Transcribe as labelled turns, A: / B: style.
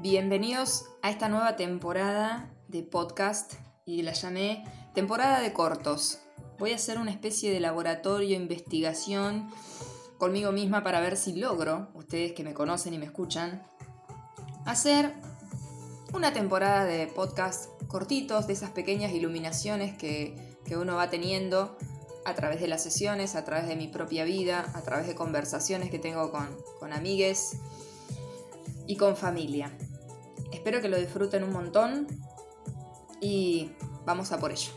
A: Bienvenidos a esta nueva temporada de podcast y la llamé temporada de cortos. Voy a hacer una especie de laboratorio, investigación conmigo misma para ver si logro, ustedes que me conocen y me escuchan, hacer una temporada de podcast cortitos, de esas pequeñas iluminaciones que, uno va teniendo a través de las sesiones, a través de mi propia vida, a través de conversaciones que tengo con, con amigues y con familia. Espero que lo disfruten un montón y vamos a por ello.